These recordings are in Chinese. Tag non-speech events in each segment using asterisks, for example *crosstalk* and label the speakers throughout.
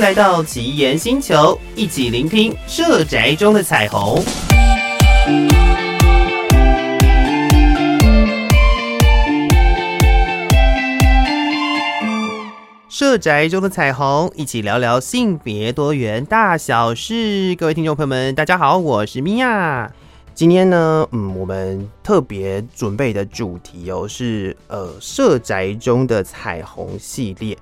Speaker 1: 来到奇岩星球，一起聆听社宅中的彩虹。社宅中的彩虹，一起聊聊性别多元大小事。各位听众朋友们，大家好，我是米娅。今天呢，嗯，我们特别准备的主题哦，是呃社宅中的彩虹系列。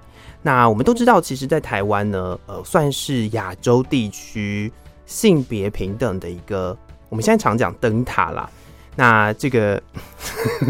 Speaker 1: 那我们都知道，其实，在台湾呢，呃，算是亚洲地区性别平等的一个，我们现在常讲灯塔啦。那这个，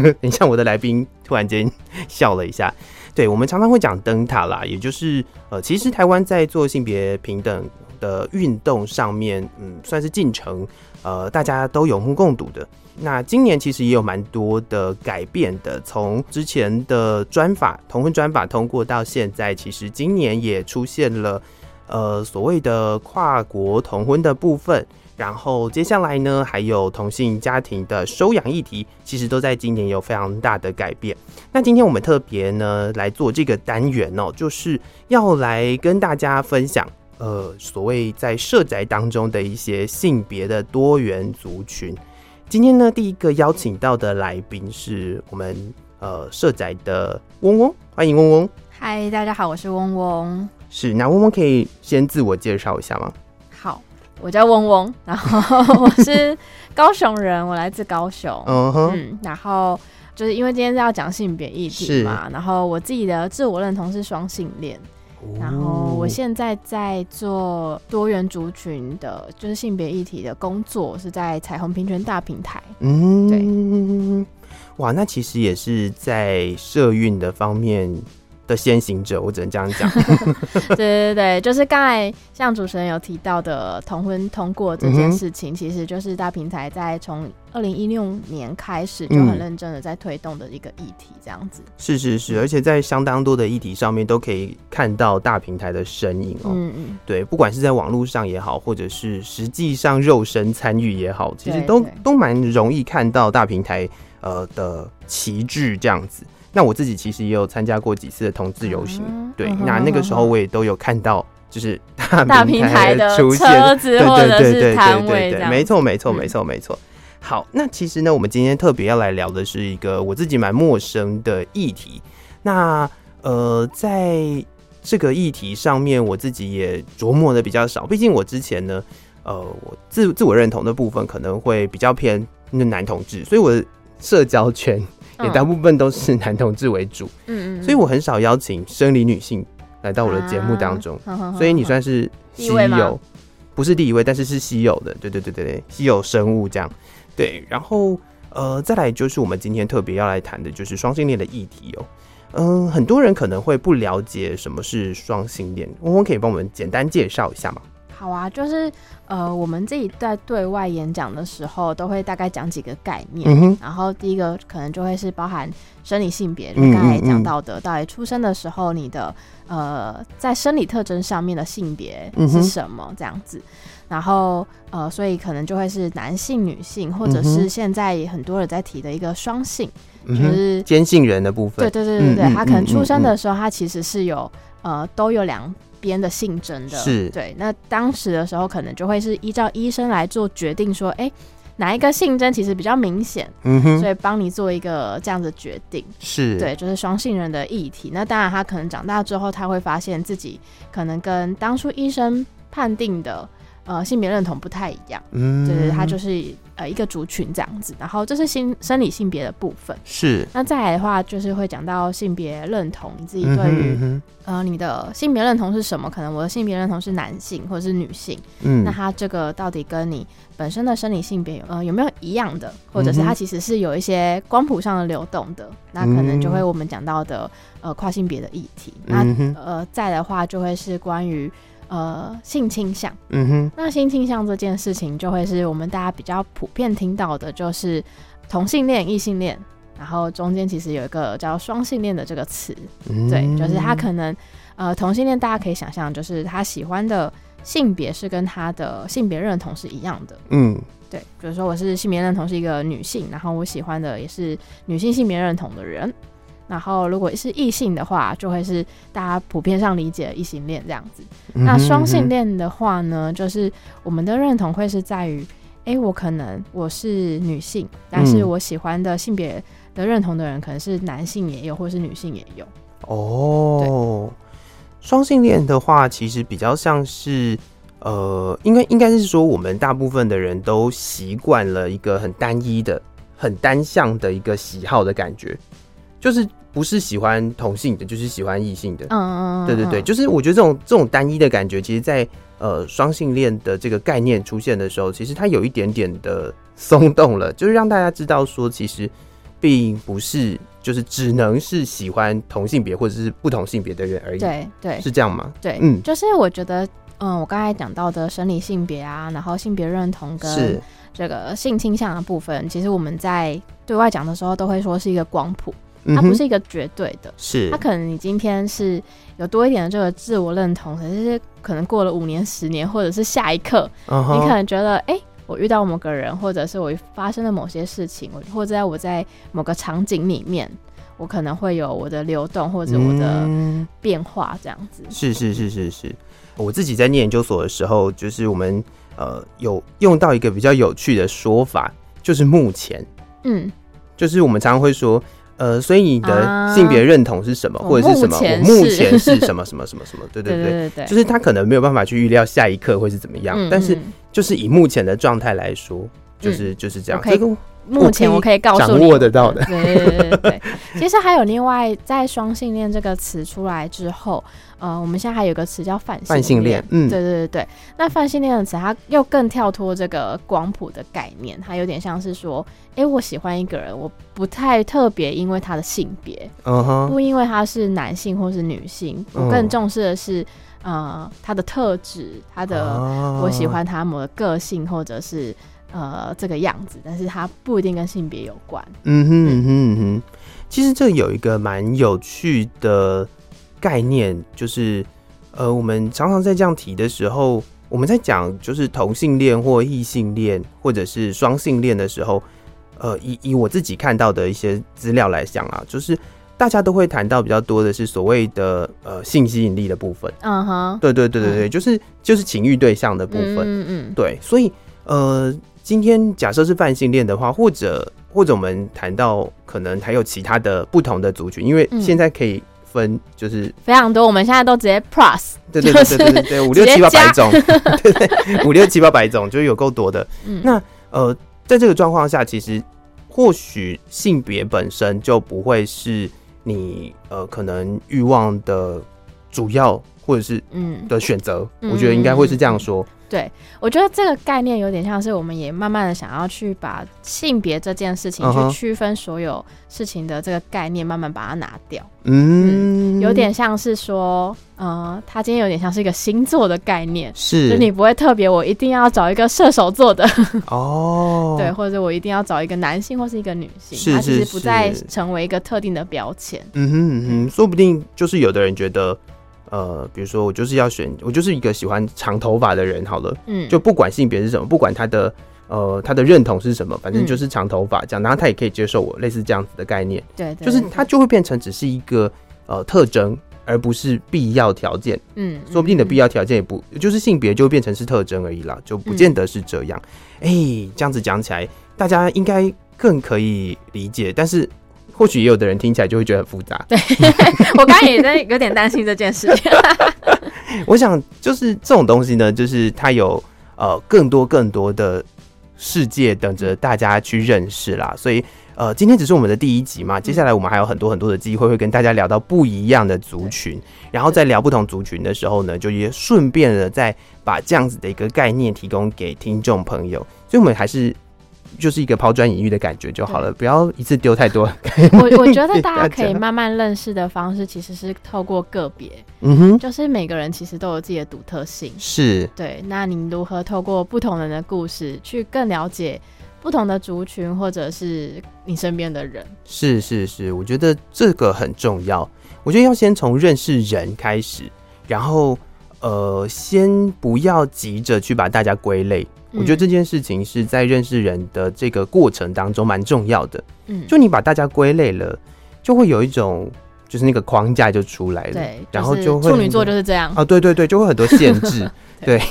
Speaker 1: 等一下，我的来宾突然间笑了一下。对，我们常常会讲灯塔啦，也就是呃，其实台湾在做性别平等的运动上面，嗯，算是进程。呃，大家都有目共睹的。那今年其实也有蛮多的改变的，从之前的专法同婚专法通过到现在，其实今年也出现了呃所谓的跨国同婚的部分。然后接下来呢，还有同性家庭的收养议题，其实都在今年有非常大的改变。那今天我们特别呢来做这个单元哦，就是要来跟大家分享。呃，所谓在社宅当中的一些性别的多元族群，今天呢，第一个邀请到的来宾是我们呃社宅的嗡嗡，欢迎嗡嗡。
Speaker 2: 嗨，大家好，我是嗡嗡。
Speaker 1: 是，那嗡嗡可以先自我介绍一下吗？
Speaker 2: 好，我叫嗡嗡，然后我是高雄人，我来自高雄。*laughs* 嗯哼，嗯，然后就是因为今天是要讲性别议题嘛，然后我自己的自我认同是双性恋。然后我现在在做多元族群的，就是性别议题的工作，是在彩虹平权大平台。嗯，对，
Speaker 1: 哇，那其实也是在社运的方面。的先行者，我只能这样讲。*laughs*
Speaker 2: 对对对，就是刚才像主持人有提到的同婚通过这件事情，嗯、其实就是大平台在从二零一六年开始就很认真的在推动的一个议题，这样子。
Speaker 1: 是是是，而且在相当多的议题上面都可以看到大平台的身影哦。嗯嗯，对，不管是在网络上也好，或者是实际上肉身参与也好，其实都都蛮容易看到大平台呃的旗帜这样子。那我自己其实也有参加过几次的同志游行，嗯、对，嗯、那那个时候我也都有看到，就是
Speaker 2: 大平台的出现，车子或者是摊位，对，
Speaker 1: 没错，没错，没错，没错。好，那其实呢，我们今天特别要来聊的是一个我自己蛮陌生的议题。那呃，在这个议题上面，我自己也琢磨的比较少，毕竟我之前呢，呃，我自自我认同的部分可能会比较偏那男同志，所以我的社交圈。也大部分都是男同志为主，嗯嗯，所以我很少邀请生理女性来到我的节目当中，所以你算是稀有，不是第一位，但是是稀有的，对对对对对，稀有生物这样，对，然后呃，再来就是我们今天特别要来谈的就是双性恋的议题哦，嗯，很多人可能会不了解什么是双性恋，嗡嗡可以帮我们简单介绍一下吗？
Speaker 2: 好啊，就是呃，我们自己在对外演讲的时候，都会大概讲几个概念。嗯、哼然后第一个可能就会是包含生理性别，刚才讲到的，到底出生的时候你的呃，在生理特征上面的性别是什么这样子。嗯、然后呃，所以可能就会是男性、女性，或者是现在很多人在提的一个双性，嗯、就是
Speaker 1: 坚性人的部分。
Speaker 2: 对对对对对，嗯、他可能出生的时候，他其实是有呃，都有两。边的性征的，是对。那当时的时候，可能就会是依照医生来做决定，说，哎、欸，哪一个性征其实比较明显，嗯哼，所以帮你做一个这样的决定，是对，就是双性人的议题。那当然，他可能长大之后，他会发现自己可能跟当初医生判定的呃性别认同不太一样，嗯，就是它就是。呃，一个族群这样子，然后这是性生理性别的部分。是，那再来的话，就是会讲到性别认同，你自己对于、呃你的性别认同是什么？可能我的性别认同是男性或者是女性。嗯，那它这个到底跟你本身的生理性别有呃有没有一样的？或者是它其实是有一些光谱上的流动的？嗯、那可能就会我们讲到的呃跨性别的议题。那呃再的话就会是关于。呃，性倾向，嗯哼，那性倾向这件事情就会是我们大家比较普遍听到的，就是同性恋、异性恋，然后中间其实有一个叫双性恋的这个词，嗯、对，就是他可能呃同性恋，大家可以想象，就是他喜欢的性别是跟他的性别认同是一样的，嗯，对，比、如说我是性别认同是一个女性，然后我喜欢的也是女性性别认同的人。然后如果是异性的话，就会是大家普遍上理解的异性恋这样子。那双性恋的话呢，就是我们的认同会是在于，哎、欸，我可能我是女性，但是我喜欢的性别的认同的人可能是男性也有，或是女性也有。
Speaker 1: 哦，双性恋的话，其实比较像是，呃，应该应该是说，我们大部分的人都习惯了一个很单一的、很单向的一个喜好的感觉。就是不是喜欢同性的，就是喜欢异性的。嗯嗯嗯，对对对，就是我觉得这种这种单一的感觉，其实在，在呃双性恋的这个概念出现的时候，其实它有一点点的松动了，就是让大家知道说，其实并不是就是只能是喜欢同性别或者是不同性别的人而已。
Speaker 2: 对对，
Speaker 1: 是这样吗？
Speaker 2: 对，嗯，就是我觉得，嗯，我刚才讲到的生理性别啊，然后性别认同跟这个性倾向的部分，其实我们在对外讲的时候，都会说是一个光谱。它不是一个绝对的，
Speaker 1: 是
Speaker 2: 它可能你今天是有多一点的这个自我认同，可是可能过了五年、十年，或者是下一刻，uh -huh. 你可能觉得，哎、欸，我遇到某个人，或者是我发生了某些事情，或者在我在某个场景里面，我可能会有我的流动或者我的变化，这样子。
Speaker 1: 嗯、是是是是是，我自己在念研究所的时候，就是我们呃有用到一个比较有趣的说法，就是目前，嗯，就是我们常常会说。呃，所以你的性别认同是什么，啊、或者是什么？我目前是什么什么什么什么？对对 *laughs* 对，对就是他可能没有办法去预料下一刻会是怎么样，嗯，但是就是以目前的状态来说，就是、嗯、就是这样。这个
Speaker 2: 目前我可以告诉你
Speaker 1: 掌握得到的，
Speaker 2: 对对对对对。*laughs* 其实还有另外，在双性恋这个词出来之后，呃，我们现在还有个词叫泛性恋。泛性恋，嗯，对对对对。那泛性恋的词，它又更跳脱这个光谱的概念，它有点像是说，哎、欸，我喜欢一个人，我不太特别，因为他的性别，不因为他是男性或是女性，我更重视的是，呃，他的特质，他的、啊，我喜欢他某个个性，或者是。呃，这个样子，但是它不一定跟性别有关。
Speaker 1: 嗯哼嗯哼嗯哼，其实这有一个蛮有趣的概念，就是呃，我们常常在这样提的时候，我们在讲就是同性恋或异性恋或者是双性恋的时候，呃，以以我自己看到的一些资料来讲啊，就是大家都会谈到比较多的是所谓的呃性吸引力的部分。嗯哼，对对对对对，就是就是情欲对象的部分。嗯嗯，对，所以呃。今天假设是泛性恋的话，或者或者我们谈到可能还有其他的不同的族群，因为现在可以分就是、嗯、
Speaker 2: 非常多，我们现在都直接 plus，
Speaker 1: 对对对对对对，对，五六七八百种，*laughs* 对对，五六七八百种，就是有够多的。嗯、那呃，在这个状况下，其实或许性别本身就不会是你呃可能欲望的主要或者是嗯。的选择、嗯，我觉得应该会是这样说。
Speaker 2: 对，我觉得这个概念有点像是我们也慢慢的想要去把性别这件事情去区分所有事情的这个概念，慢慢把它拿掉。嗯，嗯有点像是说，呃，他今天有点像是一个星座的概念，是，就你不会特别，我一定要找一个射手座的哦，*laughs* 对，或者我一定要找一个男性或是一个女性，是是是，它其实不再成为一个特定的标签。
Speaker 1: 嗯哼嗯哼，说不定就是有的人觉得。呃，比如说我就是要选，我就是一个喜欢长头发的人，好了，嗯，就不管性别是什么，不管他的呃他的认同是什么，反正就是长头发这样，然后他也可以接受我，类似这样子的概念，对，对，就是他就会变成只是一个呃特征，而不是必要条件，嗯，说不定的必要条件也不就是性别就会变成是特征而已啦，就不见得是这样，哎、嗯欸，这样子讲起来，大家应该更可以理解，但是。或许也有的人听起来就会觉得很复杂。
Speaker 2: 对，*laughs* 我刚刚也在有点担心这件事情。*laughs*
Speaker 1: 我想，就是这种东西呢，就是它有呃更多更多的世界等着大家去认识啦。所以呃，今天只是我们的第一集嘛，接下来我们还有很多很多的机会会跟大家聊到不一样的族群，然后在聊不同族群的时候呢，就也顺便的再把这样子的一个概念提供给听众朋友。所以，我们还是。就是一个抛砖引玉的感觉就好了，不要一次丢太多。
Speaker 2: 我我觉得大家可以 *laughs* 慢慢认识的方式，其实是透过个别，嗯哼，就是每个人其实都有自己的独特性，
Speaker 1: 是
Speaker 2: 对。那你如何透过不同人的故事，去更了解不同的族群，或者是你身边的人？
Speaker 1: 是是是，我觉得这个很重要。我觉得要先从认识人开始，然后呃，先不要急着去把大家归类。我觉得这件事情是在认识人的这个过程当中蛮重要的。嗯，就你把大家归类了，就会有一种就是那个框架就出来了，
Speaker 2: 对，
Speaker 1: 然后就会
Speaker 2: 处女座就是这样
Speaker 1: 啊，对对对，就会很多限制，*laughs* 对。对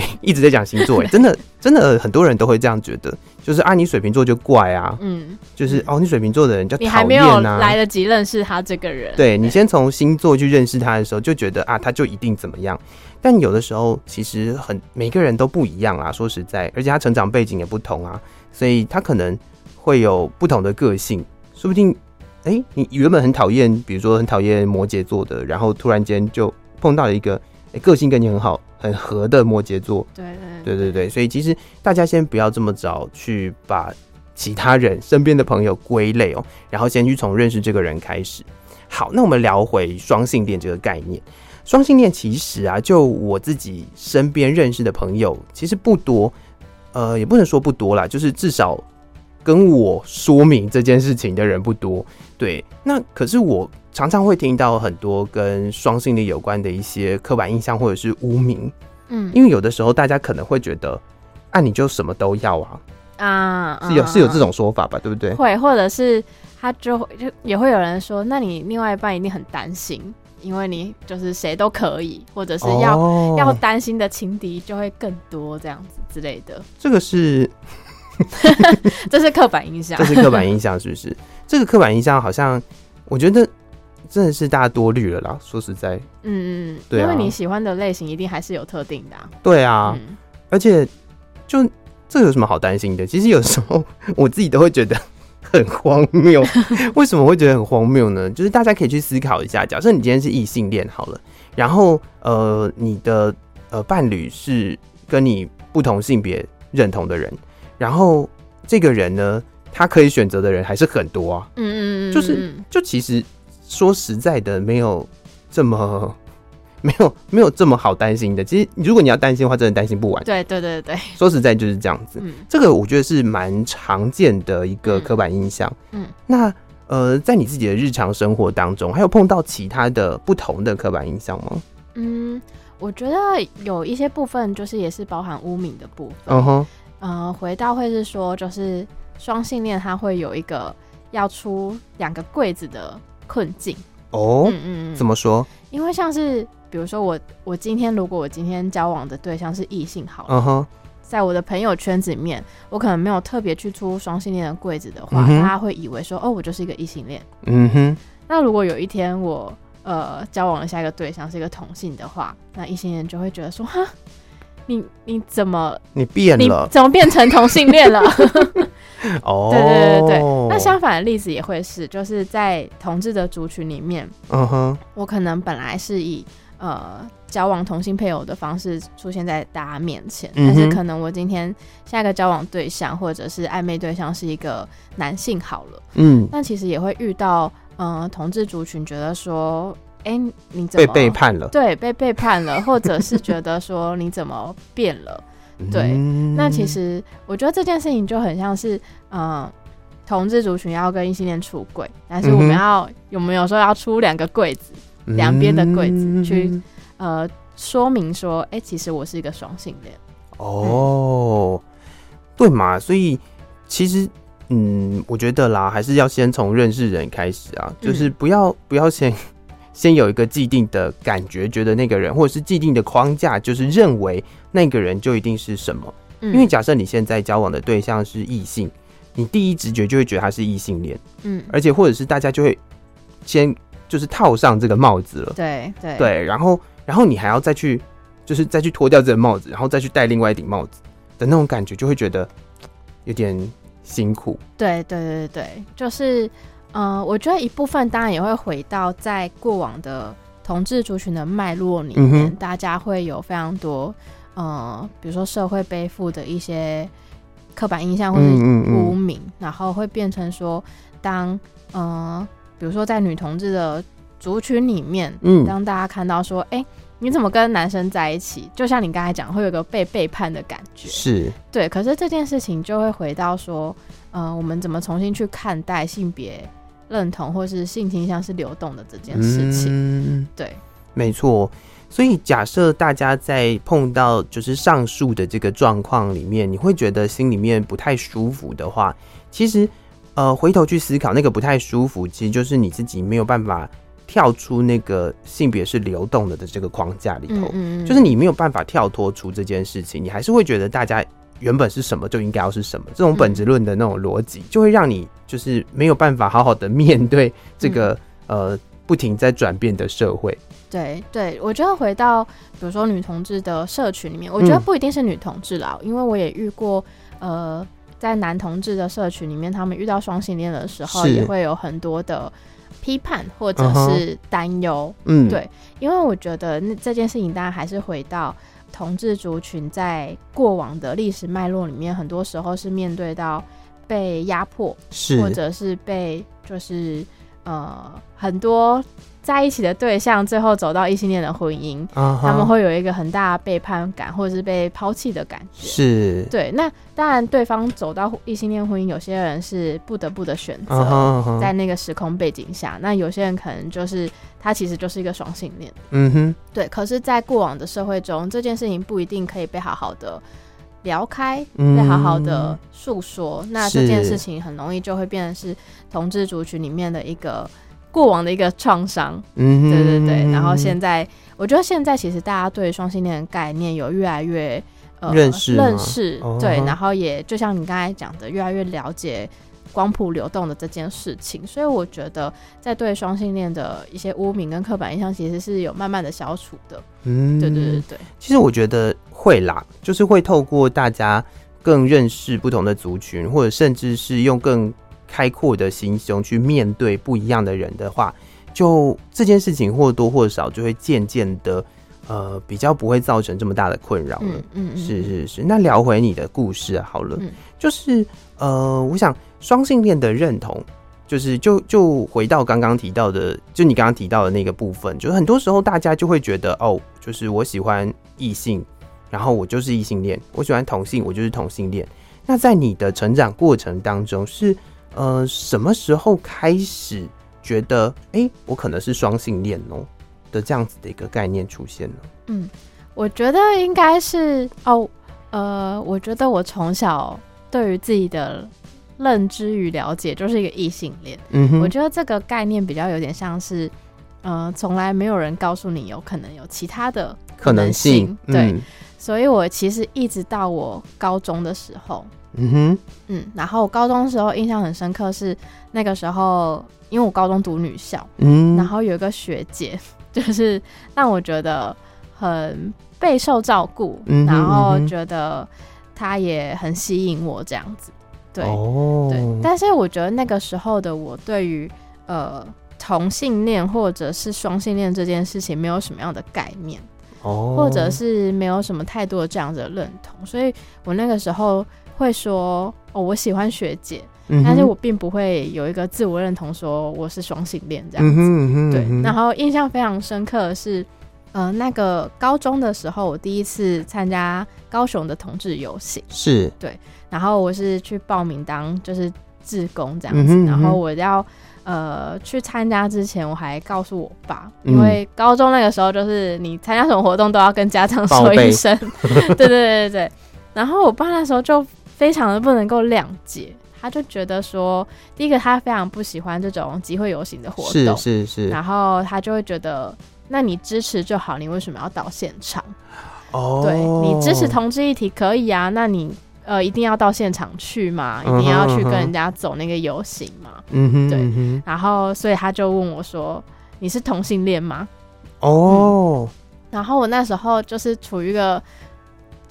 Speaker 1: 对，一直在讲星座，哎，真的，真的很多人都会这样觉得，就是啊，你水瓶座就怪啊，嗯，就是哦，你水瓶座的人就讨厌啊，
Speaker 2: 你还没有来得及认识他这个人，
Speaker 1: 对，你先从星座去认识他的时候，就觉得啊，他就一定怎么样，但有的时候其实很每个人都不一样啊，说实在，而且他成长背景也不同啊，所以他可能会有不同的个性，说不定，哎、欸，你原本很讨厌，比如说很讨厌摩羯座的，然后突然间就碰到了一个。个性跟你很好、很合的摩羯座，
Speaker 2: 对对
Speaker 1: 对对对，所以其实大家先不要这么早去把其他人身边的朋友归类哦，然后先去从认识这个人开始。好，那我们聊回双性恋这个概念。双性恋其实啊，就我自己身边认识的朋友其实不多，呃，也不能说不多啦，就是至少跟我说明这件事情的人不多。对，那可是我。常常会听到很多跟双性恋有关的一些刻板印象或者是污名，嗯，因为有的时候大家可能会觉得，啊，你就什么都要啊，啊，是有是有这种说法吧，对不对？
Speaker 2: 会，或者是他就就也会有人说，那你另外一半一定很担心，因为你就是谁都可以，或者是要、哦、要担心的情敌就会更多，这样子之类的。
Speaker 1: 这个是，*laughs*
Speaker 2: 这是刻板印象，*laughs*
Speaker 1: 这是刻板印象，是不是？这个刻板印象好像我觉得。真的是大家多虑了啦，说实在，
Speaker 2: 嗯嗯，对、啊，因为你喜欢的类型一定还是有特定的、啊，
Speaker 1: 对啊，嗯、而且就这有什么好担心的？其实有时候我自己都会觉得很荒谬。*laughs* 为什么会觉得很荒谬呢？就是大家可以去思考一下，假设你今天是异性恋好了，然后呃，你的呃伴侣是跟你不同性别认同的人，然后这个人呢，他可以选择的人还是很多啊，嗯嗯嗯，就是就其实。说实在的，没有这么 *laughs* 没有没有这么好担心的。其实，如果你要担心的话，真的担心不完。
Speaker 2: 对对对对，
Speaker 1: 说实在就是这样子。嗯，这个我觉得是蛮常见的一个刻板印象。嗯，那呃，在你自己的日常生活当中，还有碰到其他的不同的刻板印象吗？
Speaker 2: 嗯，我觉得有一些部分就是也是包含污名的部分。嗯哼，呃，回到会是说，就是双性恋他会有一个要出两个柜子的。困境
Speaker 1: 哦，嗯嗯，怎么说？
Speaker 2: 因为像是比如说我，我今天如果我今天交往的对象是异性，好了，嗯哼，在我的朋友圈子里面，我可能没有特别去出双性恋的柜子的话，大家会以为说，哦，我就是一个异性恋。嗯哼。那如果有一天我呃交往了下一个对象是一个同性的话，那异性恋就会觉得说，哈，你你怎么
Speaker 1: 你变了？
Speaker 2: 怎么变成同性恋了？*laughs* *laughs* 哦，对对对对，那相反的例子也会是，就是在同志的族群里面，嗯哼，我可能本来是以呃交往同性配偶的方式出现在大家面前，嗯、但是可能我今天下一个交往对象或者是暧昧对象是一个男性好了，嗯，但其实也会遇到，嗯、呃，同志族群觉得说，哎、欸，你怎么
Speaker 1: 被背叛了？
Speaker 2: 对，被背叛了，或者是觉得说你怎么变了？对，那其实我觉得这件事情就很像是，嗯、呃，同志族群要跟异性恋出柜，但是我们要、嗯、有没有说要出两个柜子，两边的柜子去，呃，说明说，哎、欸，其实我是一个双性恋。
Speaker 1: 哦，嗯、对嘛，所以其实，嗯，我觉得啦，还是要先从认识人开始啊，就是不要、嗯、不要先。先有一个既定的感觉，觉得那个人或者是既定的框架，就是认为那个人就一定是什么。嗯，因为假设你现在交往的对象是异性，你第一直觉就会觉得他是异性恋。嗯，而且或者是大家就会先就是套上这个帽子了。
Speaker 2: 对对
Speaker 1: 对，然后然后你还要再去就是再去脱掉这个帽子，然后再去戴另外一顶帽子的那种感觉，就会觉得有点辛苦。
Speaker 2: 对对对对，就是。嗯、呃，我觉得一部分当然也会回到在过往的同志族群的脉络里面，嗯、大家会有非常多，呃，比如说社会背负的一些刻板印象或者污名，嗯嗯嗯然后会变成说，当呃，比如说在女同志的族群里面，嗯，当大家看到说，哎、欸，你怎么跟男生在一起？就像你刚才讲，会有个被背叛的感觉，
Speaker 1: 是
Speaker 2: 对。可是这件事情就会回到说，呃，我们怎么重新去看待性别？认同或是性倾向是流动的这件事情，嗯、对，
Speaker 1: 没错。所以假设大家在碰到就是上述的这个状况里面，你会觉得心里面不太舒服的话，其实呃，回头去思考那个不太舒服，其实就是你自己没有办法跳出那个性别是流动的的这个框架里头，嗯嗯嗯，就是你没有办法跳脱出这件事情，你还是会觉得大家原本是什么就应该要是什么，这种本质论的那种逻辑，就会让你就是没有办法好好的面对这个、嗯、呃不停在转变的社会。
Speaker 2: 对对，我觉得回到比如说女同志的社群里面，我觉得不一定是女同志啦，嗯、因为我也遇过呃。在男同志的社群里面，他们遇到双性恋的时候，也会有很多的批判或者是担忧。嗯，对，因为我觉得那这件事情，当然还是回到同志族群在过往的历史脉络里面，很多时候是面对到被压迫，是或者是被就是呃很多。在一起的对象最后走到异性恋的婚姻，uh huh. 他们会有一个很大的背叛感，或者是被抛弃的感觉。是，对。那当然，对方走到异性恋婚姻，有些人是不得不的选择，uh huh. 在那个时空背景下。那有些人可能就是他其实就是一个双性恋。嗯哼、uh，huh. 对。可是，在过往的社会中，这件事情不一定可以被好好的聊开，被好好的诉说。Uh. 那这件事情很容易就会变成是同志族群里面的一个。过往的一个创伤，嗯，对对对，然后现在，我觉得现在其实大家对双性恋的概念有越来越呃认识认识，对，然后也就像你刚才讲的，越来越了解光谱流动的这件事情，所以我觉得在对双性恋的一些污名跟刻板印象，其实是有慢慢的消除的，嗯，对对对对。
Speaker 1: 其实我觉得会啦，就是会透过大家更认识不同的族群，或者甚至是用更。开阔的心胸去面对不一样的人的话，就这件事情或多或少就会渐渐的，呃，比较不会造成这么大的困扰了。嗯嗯，嗯是是是。那聊回你的故事好了，嗯、就是呃，我想双性恋的认同，就是就就回到刚刚提到的，就你刚刚提到的那个部分，就是很多时候大家就会觉得，哦，就是我喜欢异性，然后我就是异性恋；我喜欢同性，我就是同性恋。那在你的成长过程当中是。呃，什么时候开始觉得，哎、欸，我可能是双性恋哦的这样子的一个概念出现呢？
Speaker 2: 嗯，我觉得应该是哦，呃，我觉得我从小对于自己的认知与了解就是一个异性恋。嗯哼，我觉得这个概念比较有点像是，呃，从来没有人告诉你有可能有其他的可能性。能性，对，嗯、所以我其实一直到我高中的时候。嗯哼，嗯，然后高中的时候印象很深刻是那个时候，因为我高中读女校，嗯，然后有一个学姐，*laughs* 就是让我觉得很备受照顾，嗯，然后觉得她也很吸引我这样子，对，哦，对，但是我觉得那个时候的我对于呃同性恋或者是双性恋这件事情没有什么样的概念，哦，或者是没有什么太多的这样子的认同，所以我那个时候。会说哦，我喜欢学姐，嗯、但是我并不会有一个自我认同，说我是双性恋这样子。嗯嗯对，然后印象非常深刻的是，呃，那个高中的时候，我第一次参加高雄的同志游行，是。对，然后我是去报名当就是志工这样子，然后我要呃去参加之前，我还告诉我爸，嗯、因为高中那个时候就是你参加什么活动都要跟家长说一声，*laughs* 对对对对，然后我爸那时候就。非常的不能够谅解，他就觉得说，第一个他非常不喜欢这种集会游行的活动，是是是，然后他就会觉得，那你支持就好，你为什么要到现场？哦，对，你支持同志议题可以啊，那你呃一定要到现场去嘛，一定要去跟人家走那个游行嘛，嗯哼，对，然后所以他就问我说，你是同性恋吗？哦、嗯，然后我那时候就是处于一个。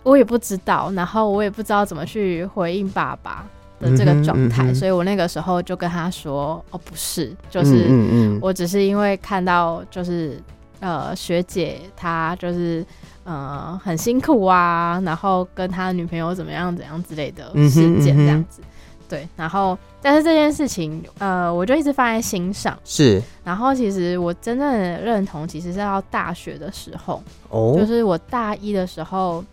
Speaker 2: 我也不知道，然后我也不知道怎么去回应爸爸的这个状态，所以我那个时候就跟他说：“哦，不是，就是我只是因为看到就是呃学姐她就是呃很辛苦啊，然后跟他女朋友怎么样怎样之类的事件这样子，嗯嗯、对，然后但是这件事情呃我就一直放在心上，是，然后其实我真正的认同其实是到大学的时候，哦，就是我大一的时候。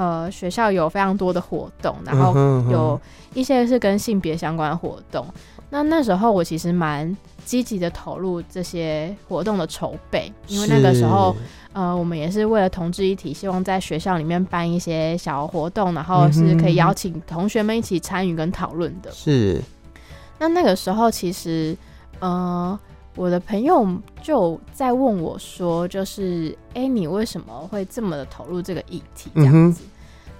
Speaker 2: 呃，学校有非常多的活动，然后有一些是跟性别相关的活动。嗯、哼哼，那那时候我其实蛮积极的投入这些活动的筹备，因为那个时候，呃，我们也是为了同志一体，希望在学校里面办一些小活动，然后是可以邀请同学们一起参与跟讨论的。是。那那个时候其实，呃，我的朋友就在问我说，就是，哎、欸，你为什么会这么的投入这个议题？这样子，嗯、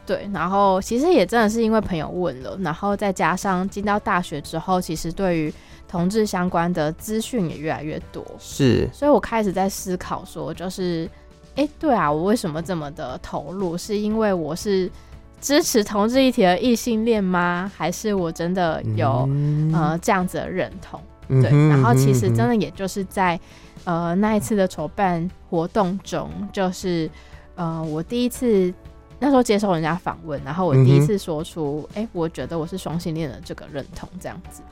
Speaker 2: 对。然后其实也真的是因为朋友问了，然后再加上进到大学之后，其实对于同志相关的资讯也越来越多，
Speaker 1: 是。
Speaker 2: 所以我开始在思考说，就是，哎、欸，对啊，我为什么这么的投入？是因为我是。支持同志一体的异性恋吗？还是我真的有、嗯、呃这样子的认同？嗯、对，然后其实真的也就是在呃那一次的筹办活动中，就是呃我第一次那时候接受人家访问，然后我第一次说出，哎、嗯欸，我觉得我是双性恋的这个认同，这样子。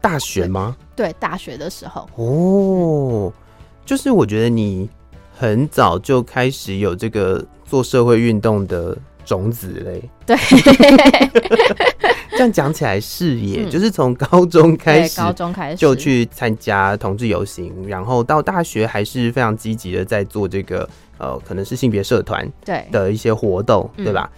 Speaker 1: 大学吗？
Speaker 2: 对，对，大学的时候。
Speaker 1: 哦，就是我觉得你很早就开始有这个做社会运动的。种子嘞，
Speaker 2: 对，
Speaker 1: 这样讲起来是也，嗯、就是从高中开始，
Speaker 2: 高中开始。
Speaker 1: 就去参加同志游行，然后到大学还是非常积极的在做这个呃，可能是性别社团对。的一些活动，对，对吧？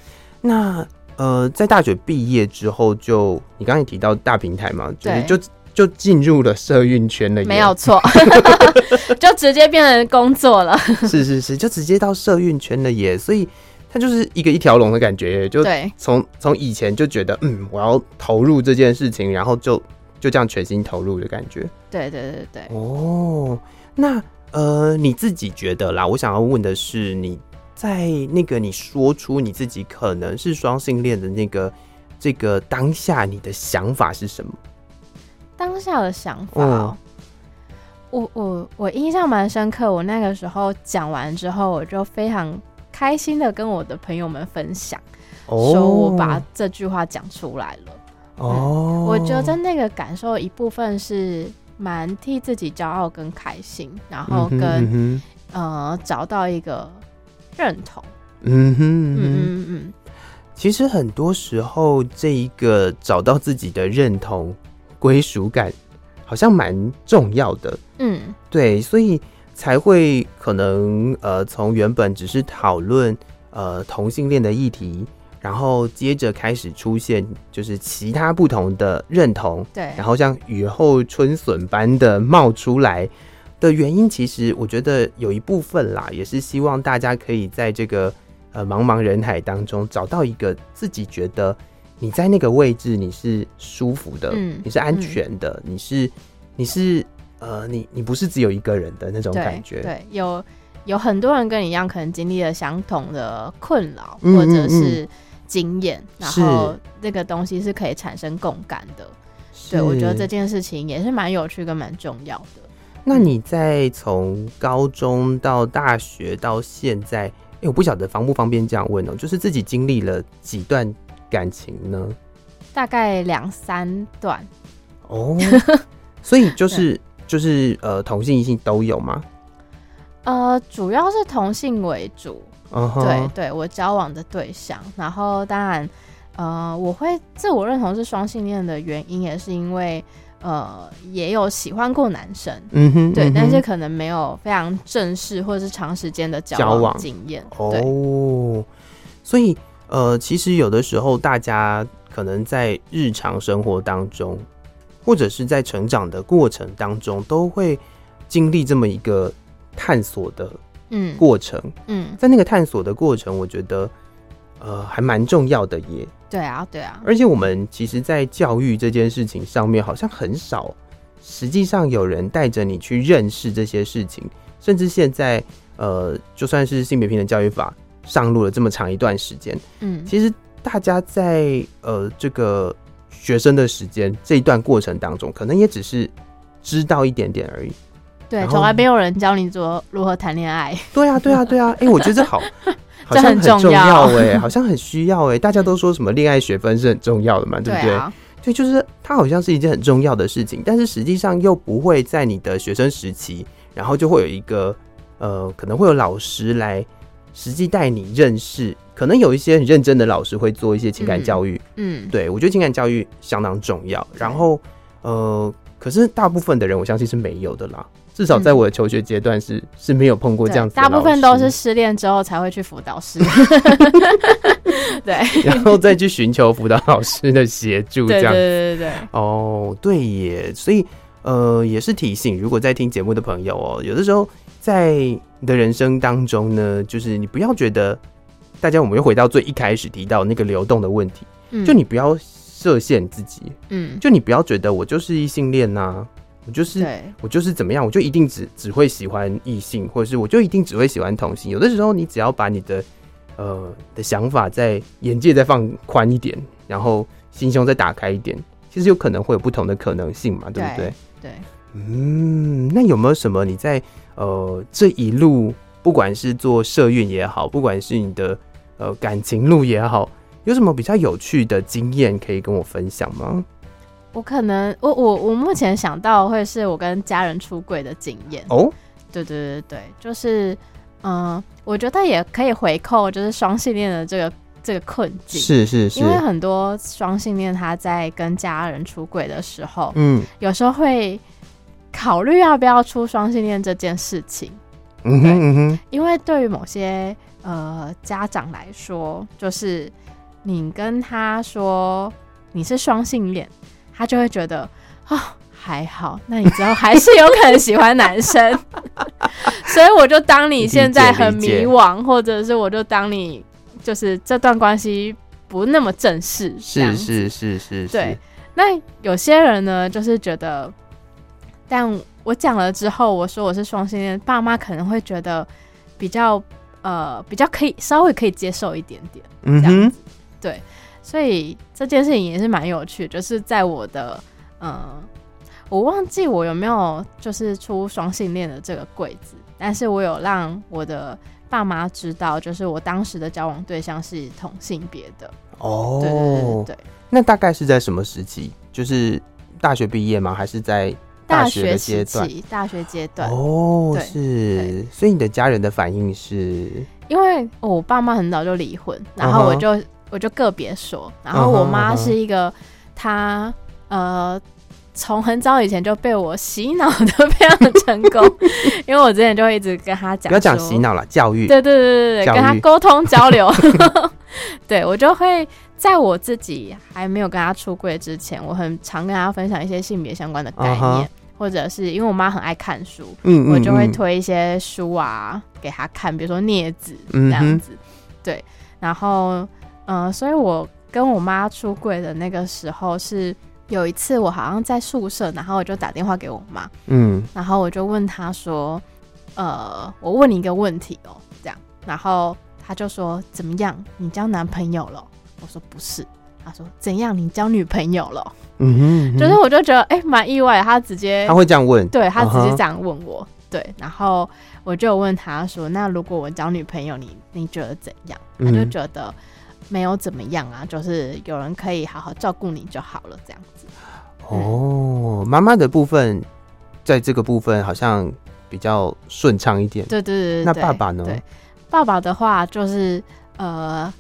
Speaker 1: 嗯、那呃，在大学毕业之后就，就你刚才也提到大平台嘛，就是就就进入了社运圈了，
Speaker 2: 没有错，*laughs* *laughs* 就直接变成工作了，
Speaker 1: 是是是，就直接到社运圈了耶，所以。它就是一个一条龙的感觉，就从从以前就觉得，嗯，我要投入这件事情，然后就就这样全心投入的感觉。
Speaker 2: 对对对对。
Speaker 1: 哦，那呃，你自己觉得啦？我想要问的是，你在那个你说出你自己可能是双性恋的那个这个当下，你的想法是什么？
Speaker 2: 当下的想法，哦，我我我印象蛮深刻。我那个时候讲完之后，我就非常。开心的跟我的朋友们分享，oh. 说我把这句话讲出来了。哦、oh. 嗯，我觉得那个感受一部分是蛮替自己骄傲跟开心，然后跟、mm hmm. 呃找到一个认同。嗯哼嗯嗯嗯。
Speaker 1: 其实很多时候，这一个找到自己的认同、归属感，好像蛮重要的。嗯，对，所以。才会可能呃，从原本只是讨论呃同性恋的议题，然后接着开始出现就是其他不同的认同，对，然后像雨后春笋般的冒出来的原因，其实我觉得有一部分啦，也是希望大家可以在这个呃茫茫人海当中找到一个自己觉得你在那个位置你是舒服的，嗯，你是安全的，嗯，你是你是。呃，你你不是只有一个人的那种感觉，
Speaker 2: 对，对，有有很多人跟你一样，可能经历了相同的困扰或者是经验，然后这个东西是可以产生共感的。对，我觉得这件事情也是蛮有趣跟蛮重要的。
Speaker 1: 那你在从高中到大学到现在，哎、欸，我不晓得方不方便这样问哦、喔，就是自己经历了几段感情呢？
Speaker 2: 大概两三段。
Speaker 1: 哦，所以就是。*laughs* 就是呃，同性异性都有吗？
Speaker 2: 呃，主要是同性为主。Uh huh. 对对，我交往的对象。然后当然，呃，我会自我认同是双性恋的原因，也是因为呃，也有喜欢过男生。嗯哼，对，嗯，但是可能没有非常正式或者是长时间的交往经验。对
Speaker 1: 哦，所以呃，其实有的时候大家可能在日常生活当中。或者是在成长的过程当中，都会经历这么一个探索的嗯过程嗯，嗯，在那个探索的过程，我觉得呃还蛮重要的耶。
Speaker 2: 对啊，对啊。
Speaker 1: 而且我们其实，在教育这件事情上面，好像很少，实际上有人带着你去认识这些事情。甚至现在，呃，就算是性别平等教育法上路了这么长一段时间，嗯，其实大家在呃这个。学生的时间这一段过程当中，可能也只是知道一点点而已。
Speaker 2: 对，从来没有人教你做如何谈恋爱。
Speaker 1: 对啊，对啊，对啊！哎、欸，我觉得这好，好像很重要哎，*laughs* 好像很需要哎。大家都说什么恋爱学分是很重要的嘛，对不对？对啊，对，就是它好像是一件很重要的事情，但是实际上又不会在你的学生时期，然后就会有一个呃，可能会有老师来实际带你认识。可能有一些很认真的老师会做一些情感教育，嗯，嗯对，我觉得情感教育相当重要。然后，呃，可是大部分的人，我相信是没有的啦。至少在我的求学阶段是、嗯、是没有碰过这样子。
Speaker 2: 大部分都是失恋之后才会去辅导室，*laughs* 对，*laughs*
Speaker 1: 然后再去寻求辅导老师的协助，这样子。对
Speaker 2: 对对对。
Speaker 1: 哦，对耶，所以呃，也是提醒，如果在听节目的朋友哦，有的时候在你的人生当中呢，就是你不要觉得，大家我们又回到最一开始提到那个流动的问题，嗯、就你不要设限自己，嗯，就你不要觉得我就是异性恋呐、啊。我就是我就是怎么样，我就一定只只会喜欢异性，或者是我就一定只会喜欢同性。有的时候，你只要把你的呃的想法在眼界再放宽一点，然后心胸再打开一点，其实有可能会有不同的可能性嘛，对不对？对，
Speaker 2: 对，
Speaker 1: 嗯，那有没有什么你在呃这一路，不管是做社运也好，不管是你的呃感情路也好，有什么比较有趣的经验可以跟我分享吗？
Speaker 2: 我可能，我我我目前想到会是我跟家人出柜的经验。哦，对对对对，就是嗯，我觉得也可以回扣，就是双性恋的这个这个困境，
Speaker 1: 是是是，
Speaker 2: 因为很多双性恋他在跟家人出轨的时候，嗯，有时候会考虑要不要出双性恋这件事情，嗯哼嗯哼，因为对于某些呃家长来说，就是你跟他说你是双性恋。他就会觉得啊、哦，还好，那你之后还是有可能喜欢男生，*laughs* 所以我就当你现在很迷惘，或者是我就当你就是这段关系不那么正式，
Speaker 1: 是是是是，
Speaker 2: 对。那有些人呢，就是觉得，但我讲了之后，我说我是双性恋，爸妈可能会觉得比较呃比较可以稍微可以接受一点点，嗯这样子，对。所以这件事情也是蛮有趣，就是在我的嗯，我忘记我有没有就是出双性恋的这个柜子，但是我有让我的爸妈知道，就是我当时的交往对象是同性别的哦。对对对对对，
Speaker 1: 那大概是在什么时期？就是大学毕业吗？还是在大学的阶段？
Speaker 2: 大学阶段
Speaker 1: 哦，是。所以你的家人的反应是？
Speaker 2: 因为我爸妈很早就离婚，然后我就。Uh huh. 我就个别说，然后我妈是一个，她呃，从很早以前就被我洗脑的非常成功，因为我之前就会一直跟她讲，
Speaker 1: 不要讲洗脑了，教育，
Speaker 2: 对对对对对，跟他沟通交流，*laughs* 对我就会在我自己还没有跟他出柜之前，我很常跟他分享一些性别相关的概念，uh huh. 或者是因为我妈很爱看书，嗯，我就会推一些书啊给她看，比如说《镊子》这样子，嗯、对，然后。嗯、呃，所以我跟我妈出柜的那个时候是有一次，我好像在宿舍，然后我就打电话给我妈，嗯，然后我就问她说，呃，我问你一个问题哦，这样，然后她就说怎么样，你交男朋友了？我说不是，她说怎样，你交女朋友了？嗯哼，嗯哼，就是我就觉得哎，蛮、欸、意外，他直接
Speaker 1: 他会这样问，
Speaker 2: 对，他直接这样问我，uh huh、对，然后我就问他说，那如果我交女朋友，你你觉得怎样？他就觉得。没有怎么样啊，就是有人可以好好照顾你就好了，这样子。
Speaker 1: 哦，妈妈的部分，在这个部分好像比较顺畅一点。
Speaker 2: 对对对，对。
Speaker 1: 那爸爸呢？
Speaker 2: 对，爸爸的话就是呃，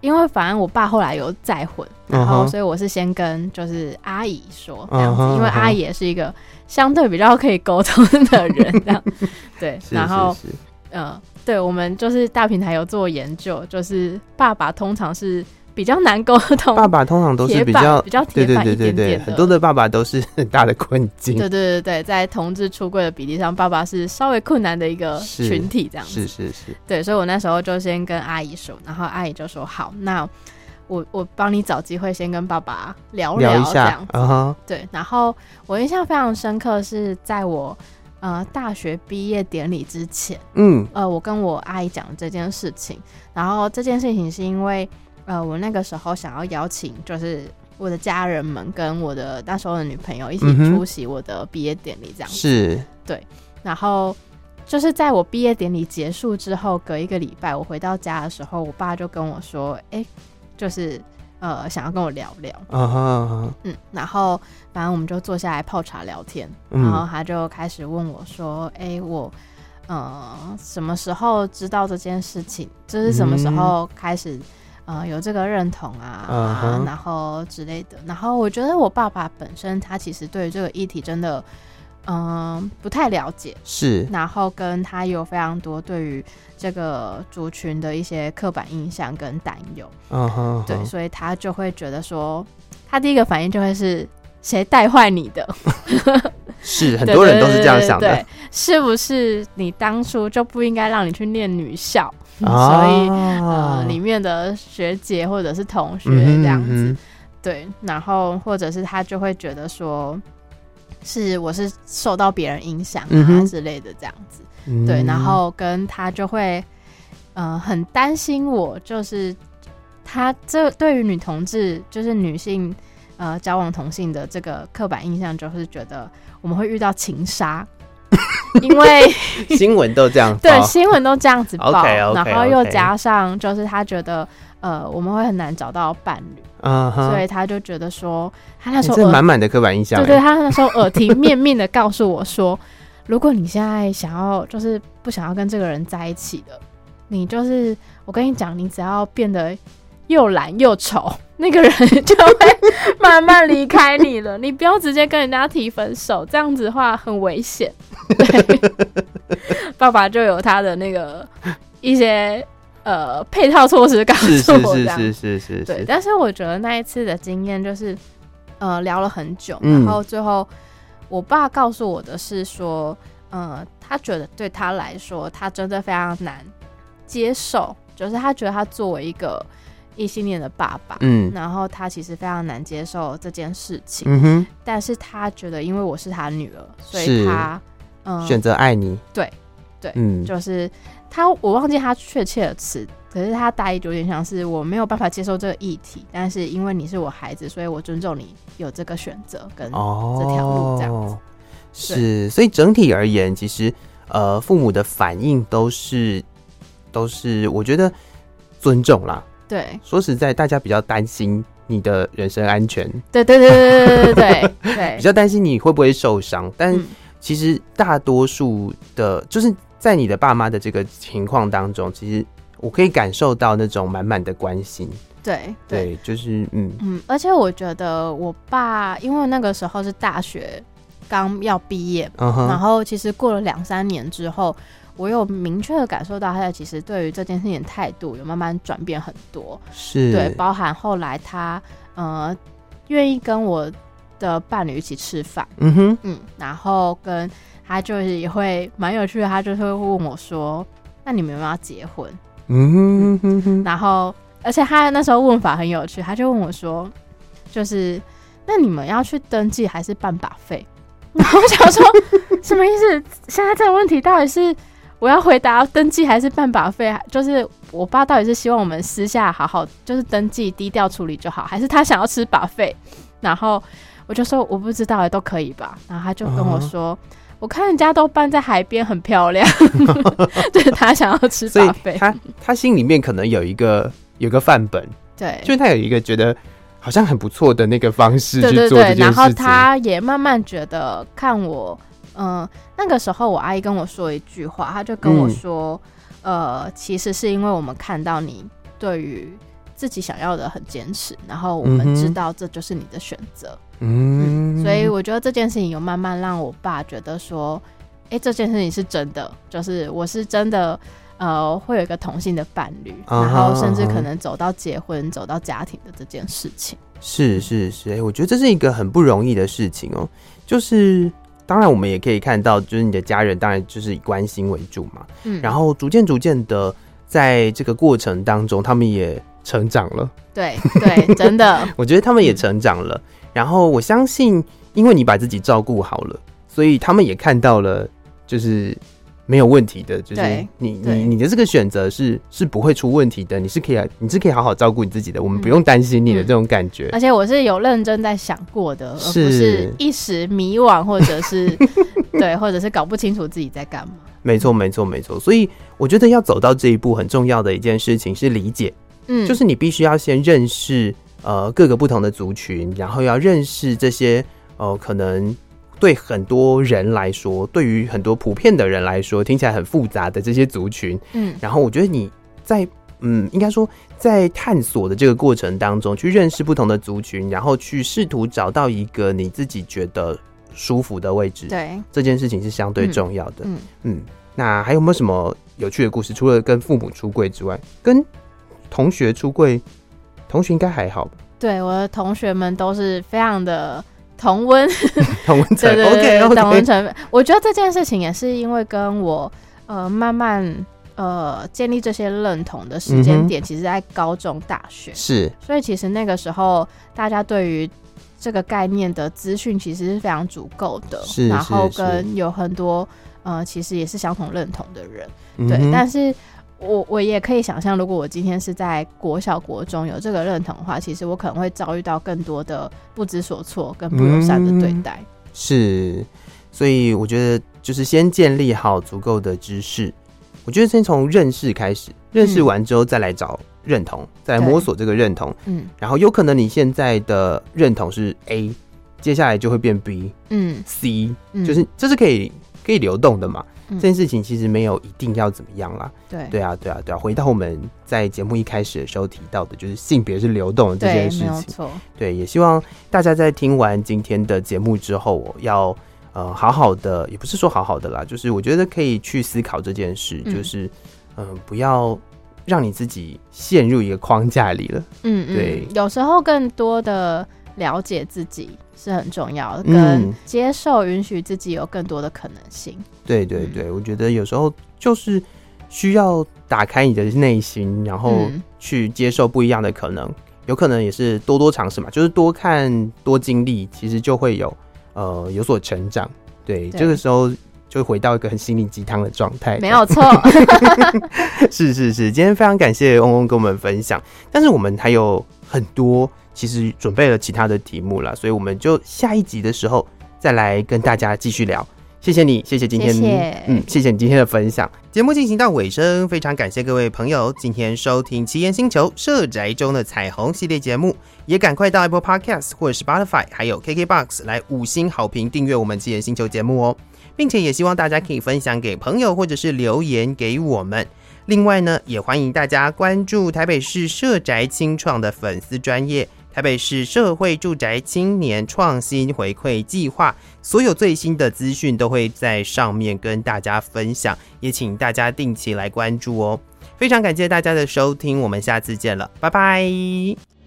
Speaker 2: 因为反正我爸后来有再婚，然后所以我是先跟就是阿姨说这样子，uh huh, 因为阿姨也是一个相对比较可以沟通的人，这样。*laughs* 对，然后嗯。对，我们就是大平台有做研究，就是爸爸通常是比较难沟通，
Speaker 1: 爸爸通常都是比较
Speaker 2: 比较铁板一点点的，对对对对对，
Speaker 1: 很多的爸爸都是很 *laughs* 大的困境。
Speaker 2: 对对对对，在同志出柜的比例上，爸爸是稍微困难的一个群体，这样子。
Speaker 1: 是是是，是。
Speaker 2: 对，所以我那时候就先跟阿姨说，然后阿姨就说：“好，那我我帮你找机会先跟爸爸聊聊，聊一下这样子。Uh huh. 对，然后我印象非常深刻是在我。呃，大学毕业典礼之前，嗯，呃，我跟我阿姨讲这件事情，然后这件事情是因为，呃，我那个时候想要邀请，就是我的家人们跟我的那时候的女朋友一起出席我的毕业典礼，这样子，是，对，然后就是在我毕业典礼结束之后，隔一个礼拜，我回到家的时候，我爸就跟我说，哎、欸，就是。呃，想要跟我聊聊，uh uh. 嗯，然后反正我们就坐下来泡茶聊天，然后他就开始问我说：“哎、我呃什么时候知道这件事情？就是什么时候开始呃有这个认同啊，uh huh. 然后之类的。然后我觉得我爸爸本身他其实对于这个议题真的。嗯，不太了解，
Speaker 1: 是，
Speaker 2: 然后跟他有非常多对于这个族群的一些刻板印象跟担忧，嗯哼，对，所以他就会觉得说，他第一个反应就会是谁带坏你的？*laughs*
Speaker 1: 是，很多人都是这样想的，
Speaker 2: 对，是不是你当初就不应该让你去念女校？啊、*laughs* 所以呃，里面的学姐或者是同学这样子，嗯、哼对，然后或者是他就会觉得说。是，我是受到别人影响啊之类的这样子，嗯、对，然后跟他就会，呃，很担心我，就是他这对于女同志，就是女性，呃，交往同性的这个刻板印象，就是觉得我们会遇到情杀，*laughs* 因为 *laughs*
Speaker 1: 新闻都这样，
Speaker 2: 对，新闻都这样子报
Speaker 1: ，okay, okay,
Speaker 2: 然后又加上就是他觉得。呃，我们会很难找到伴侣，啊、uh，huh. 所以他就觉得说，他那时候
Speaker 1: 满满、欸、的刻板印象，
Speaker 2: 对对，他那时候耳提面命的告诉我说，如果你现在想要，就是不想要跟这个人在一起的，你就是我跟你讲，你只要变得又懒又丑，那个人 *laughs* 就会慢慢离开你了。你不要直接跟人家提分手，这样子的话很危险。对，爸爸就有他的那个一些。呃，配套措施告诉我这样，
Speaker 1: 是是是是是，是。
Speaker 2: 对，但是我觉得那一次的经验就是，呃，聊了很久，然后最后我爸告诉我的是说，呃，他觉得对他来说，他真的非常难接受，就是他觉得他作为一个异性恋的爸爸，嗯，然后他其实非常难接受这件事情，嗯哼，但是他觉得因为我是他女儿，所以他嗯。
Speaker 1: 选择爱你，
Speaker 2: 对对，嗯，就是。他我忘记他确切的词，可是他大意有点像是我没有办法接受这个议题，但是因为你是我孩子，所以我尊重你有这个选择跟这条路这样。子。哦、是，
Speaker 1: 所以整体而言，其实呃父母的反应都是都是我觉得尊重啦。
Speaker 2: 对，
Speaker 1: 说实在，大家比较担心你的人身安全。
Speaker 2: 对对对对对对 *laughs* 对对，
Speaker 1: 比较担心你会不会受伤，但其实大多数的，就是。在你的爸妈的这个情况当中，其实我可以感受到那种满满的关心。
Speaker 2: 对
Speaker 1: 对，对，就是嗯
Speaker 2: 嗯，而且我觉得我爸，因为那个时候是大学刚要毕业，然后其实过了两三年之后，我有明确的感受到他其实对于这件事情的态度有慢慢转变很多。
Speaker 1: 是，
Speaker 2: 对，包含后来他呃愿意跟我的伴侣一起吃饭，嗯哼，嗯，然后跟。他就是也会蛮有趣的，他就会问我说：“那你们有没有要结婚？”嗯哼哼，然后而且他那时候问法很有趣，他就问我说：“就是那你们要去登记还是办把费？” *laughs* 然后我想说什么意思？现在这个问题到底是我要回答登记还是办把费？就是我爸到底是希望我们私下好好就是登记低调处理就好，还是他想要吃把费？然后我就说我不知道，都可以吧。然后他就跟我说。Uh huh. 我看人家都办在海边，很漂亮。对，*laughs* 他想要吃 buffet，
Speaker 1: 他他心里面可能有一个有个范本，
Speaker 2: 对，
Speaker 1: 就是他有一个觉得好像很不错的那个方式去做这件事情。对对对，
Speaker 2: 然后他也慢慢觉得看我，嗯、呃，那个时候我阿姨跟我说一句话，她就跟我说，嗯、呃，其实是因为我们看到你对于自己想要的很坚持，然后我们知道这就是你的选择。嗯嗯，所以我觉得这件事情有慢慢让我爸觉得说，哎、欸，这件事情是真的，就是我是真的，呃，会有一个同性的伴侣，然后甚至可能走到结婚、走到家庭的这件事情。
Speaker 1: 是是是，哎、欸，我觉得这是一个很不容易的事情哦、喔。就是当然我们也可以看到，就是你的家人当然就是以关心为主嘛，嗯，然后逐渐逐渐的在这个过程当中，他们也成长了。
Speaker 2: 对对，*laughs* 真的，*laughs*
Speaker 1: 我觉得他们也成长了。嗯然后我相信，因为你把自己照顾好了，所以他们也看到了，就是没有问题的，就是你你你的这个选择是是不会出问题的，你是可以你是可以好好照顾你自己的，我们不用担心你的这种感觉。
Speaker 2: 而且我是有认真在想过的，而不是一时迷惘，或者是 *laughs* 对，或者是搞不清楚自己在干嘛。
Speaker 1: 没错，没错，没错。所以我觉得要走到这一步，很重要的一件事情是理解，嗯，就是你必须要先认识。呃，各个不同的族群，然后要认识这些，呃，可能对很多人来说，对于很多普遍的人来说，听起来很复杂的这些族群，嗯，然后我觉得你在嗯，应该说在探索的这个过程当中，去认识不同的族群，然后去试图找到一个你自己觉得舒服的位置。
Speaker 2: 对，
Speaker 1: 这件事情是相对重要的。
Speaker 2: 嗯
Speaker 1: 嗯，那还有没有什么有趣的故事？除了跟父母出柜之外，跟同学出柜，同学应该还好吧？
Speaker 2: 对，我的同学们都是非常的同温，*laughs*
Speaker 1: 同
Speaker 2: 温
Speaker 1: OK OK。
Speaker 2: 同温层，我觉得这件事情也是因为跟我呃慢慢。呃，建立这些认同的时间点，其实在高中、大学。
Speaker 1: 是，
Speaker 2: 所以其实那个时候，大家对于这个概念的资讯其实是非常足够的，
Speaker 1: 是，
Speaker 2: 然后跟有很多呃，其实也是相同认同的人，
Speaker 1: 嗯、
Speaker 2: 对。但是我我也可以想象，如果我今天是在国小、国中有这个认同的话，其实我可能会遭遇到更多的不知所措跟不友善的对待、嗯。
Speaker 1: 是，所以我觉得就是先建立好足够的知识。我觉得先从认识开始，认识完之后再来找认同，嗯、再来摸索这个认同。嗯，然后有可能你现在的认同是 A，接下来就会变 B，嗯，C，就是这是可以可以流动的嘛。嗯、这件事情其实没有一定要怎么样啦。对，对啊，对啊，对啊。回到我们在节目一开始的时候提到的，就是性别是流动的这件事情。对，也希望大家在听完今天的节目之后，我要。呃，好好的，也不是说好好的啦，就是我觉得可以去思考这件事，嗯、就是，嗯、呃，不要让你自己陷入一个框架里了。嗯嗯，对，
Speaker 2: 有时候更多的了解自己是很重要的，跟接受、允许自己有更多的可能性。
Speaker 1: 对对对，嗯、我觉得有时候就是需要打开你的内心，然后去接受不一样的可能，有可能也是多多尝试嘛，就是多看多经历，其实就会有。呃，有所成长，对，对这个时候就回到一个很心灵鸡汤的状态，
Speaker 2: 没有错。*laughs*
Speaker 1: 是是是，今天非常感谢嗡嗡跟我们分享，但是我们还有很多其实准备了其他的题目了，所以我们就下一集的时候再来跟大家继续聊。谢谢你，谢谢今天，谢谢嗯，谢谢你今天的分享。节目进行到尾声，非常感谢各位朋友今天收听奇岩星球社宅中的彩虹系列节目，也赶快到 Apple Podcast 或者 Spotify，还有 KKBox 来五星好评订阅我们奇岩星球节目哦，并且也希望大家可以分享给朋友，或者是留言给我们。另外呢，也欢迎大家关注台北市社宅清创的粉丝专页。台北市社会住宅青年创新回馈计划，所有最新的资讯都会在上面跟大家分享，也请大家定期来关注哦。非常感谢大家的收听，我们下次见了，拜拜。